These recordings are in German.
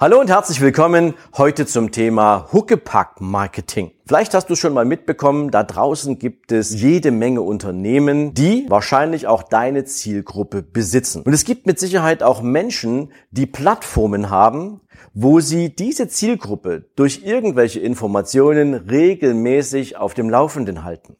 Hallo und herzlich willkommen heute zum Thema Huckepack Marketing. Vielleicht hast du schon mal mitbekommen, da draußen gibt es jede Menge Unternehmen, die wahrscheinlich auch deine Zielgruppe besitzen. Und es gibt mit Sicherheit auch Menschen, die Plattformen haben, wo sie diese Zielgruppe durch irgendwelche Informationen regelmäßig auf dem Laufenden halten.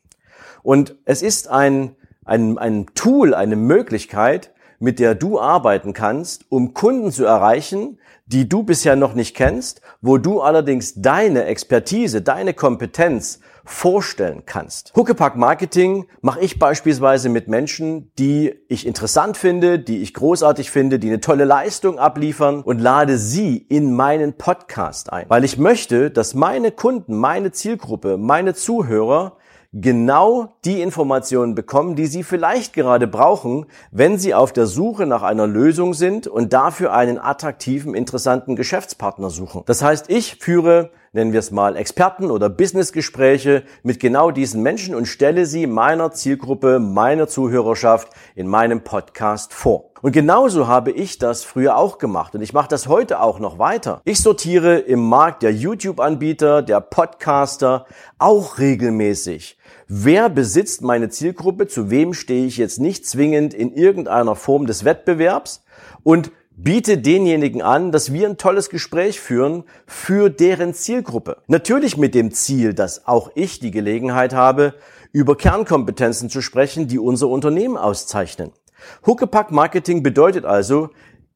Und es ist ein, ein, ein Tool, eine Möglichkeit, mit der du arbeiten kannst, um Kunden zu erreichen, die du bisher noch nicht kennst, wo du allerdings deine Expertise, deine Kompetenz vorstellen kannst. Huckepack Marketing mache ich beispielsweise mit Menschen, die ich interessant finde, die ich großartig finde, die eine tolle Leistung abliefern und lade sie in meinen Podcast ein, weil ich möchte, dass meine Kunden, meine Zielgruppe, meine Zuhörer genau die Informationen bekommen, die Sie vielleicht gerade brauchen, wenn Sie auf der Suche nach einer Lösung sind und dafür einen attraktiven, interessanten Geschäftspartner suchen. Das heißt, ich führe nennen wir es mal Experten- oder Businessgespräche mit genau diesen Menschen und stelle sie meiner Zielgruppe, meiner Zuhörerschaft in meinem Podcast vor. Und genauso habe ich das früher auch gemacht und ich mache das heute auch noch weiter. Ich sortiere im Markt der YouTube-Anbieter, der Podcaster auch regelmäßig Wer besitzt meine Zielgruppe? Zu wem stehe ich jetzt nicht zwingend in irgendeiner Form des Wettbewerbs? Und biete denjenigen an, dass wir ein tolles Gespräch führen für deren Zielgruppe. Natürlich mit dem Ziel, dass auch ich die Gelegenheit habe, über Kernkompetenzen zu sprechen, die unser Unternehmen auszeichnen. Huckepack Marketing bedeutet also,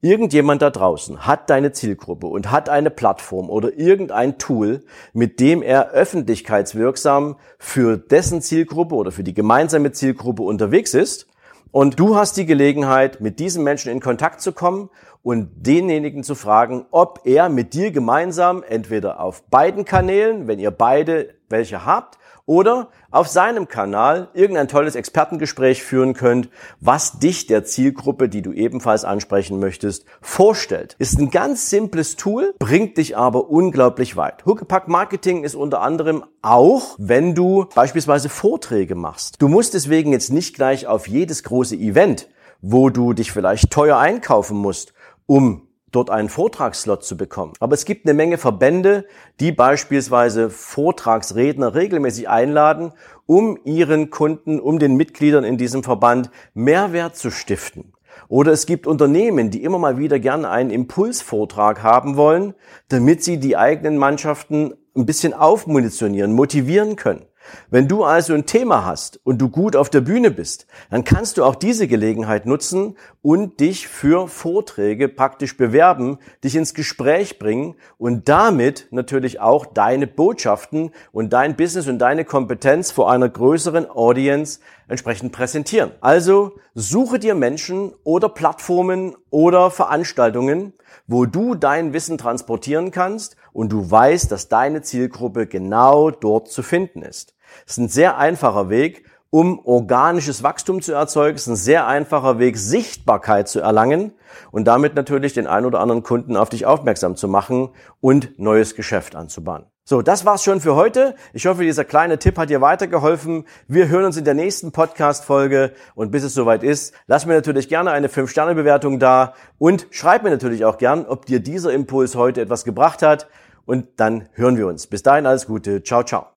Irgendjemand da draußen hat deine Zielgruppe und hat eine Plattform oder irgendein Tool, mit dem er öffentlichkeitswirksam für dessen Zielgruppe oder für die gemeinsame Zielgruppe unterwegs ist. Und du hast die Gelegenheit, mit diesem Menschen in Kontakt zu kommen und denjenigen zu fragen, ob er mit dir gemeinsam entweder auf beiden Kanälen, wenn ihr beide welche habt, oder auf seinem Kanal irgendein tolles Expertengespräch führen könnt, was dich der Zielgruppe, die du ebenfalls ansprechen möchtest, vorstellt. Ist ein ganz simples Tool, bringt dich aber unglaublich weit. Huckepack Marketing ist unter anderem auch, wenn du beispielsweise Vorträge machst. Du musst deswegen jetzt nicht gleich auf jedes große Event, wo du dich vielleicht teuer einkaufen musst, um dort einen Vortragsslot zu bekommen. Aber es gibt eine Menge Verbände, die beispielsweise Vortragsredner regelmäßig einladen, um ihren Kunden, um den Mitgliedern in diesem Verband Mehrwert zu stiften. Oder es gibt Unternehmen, die immer mal wieder gerne einen Impulsvortrag haben wollen, damit sie die eigenen Mannschaften ein bisschen aufmunitionieren, motivieren können. Wenn du also ein Thema hast und du gut auf der Bühne bist, dann kannst du auch diese Gelegenheit nutzen und dich für Vorträge praktisch bewerben, dich ins Gespräch bringen und damit natürlich auch deine Botschaften und dein Business und deine Kompetenz vor einer größeren Audience entsprechend präsentieren. Also suche dir Menschen oder Plattformen oder Veranstaltungen, wo du dein Wissen transportieren kannst und du weißt, dass deine Zielgruppe genau dort zu finden ist. Das ist ein sehr einfacher Weg, um organisches Wachstum zu erzeugen. Es ist ein sehr einfacher Weg, Sichtbarkeit zu erlangen und damit natürlich den ein oder anderen Kunden auf dich aufmerksam zu machen und neues Geschäft anzubahnen. So, das war's schon für heute. Ich hoffe, dieser kleine Tipp hat dir weitergeholfen. Wir hören uns in der nächsten Podcast-Folge und bis es soweit ist, lass mir natürlich gerne eine 5-Sterne-Bewertung da und schreib mir natürlich auch gern, ob dir dieser Impuls heute etwas gebracht hat und dann hören wir uns. Bis dahin alles Gute. Ciao, ciao.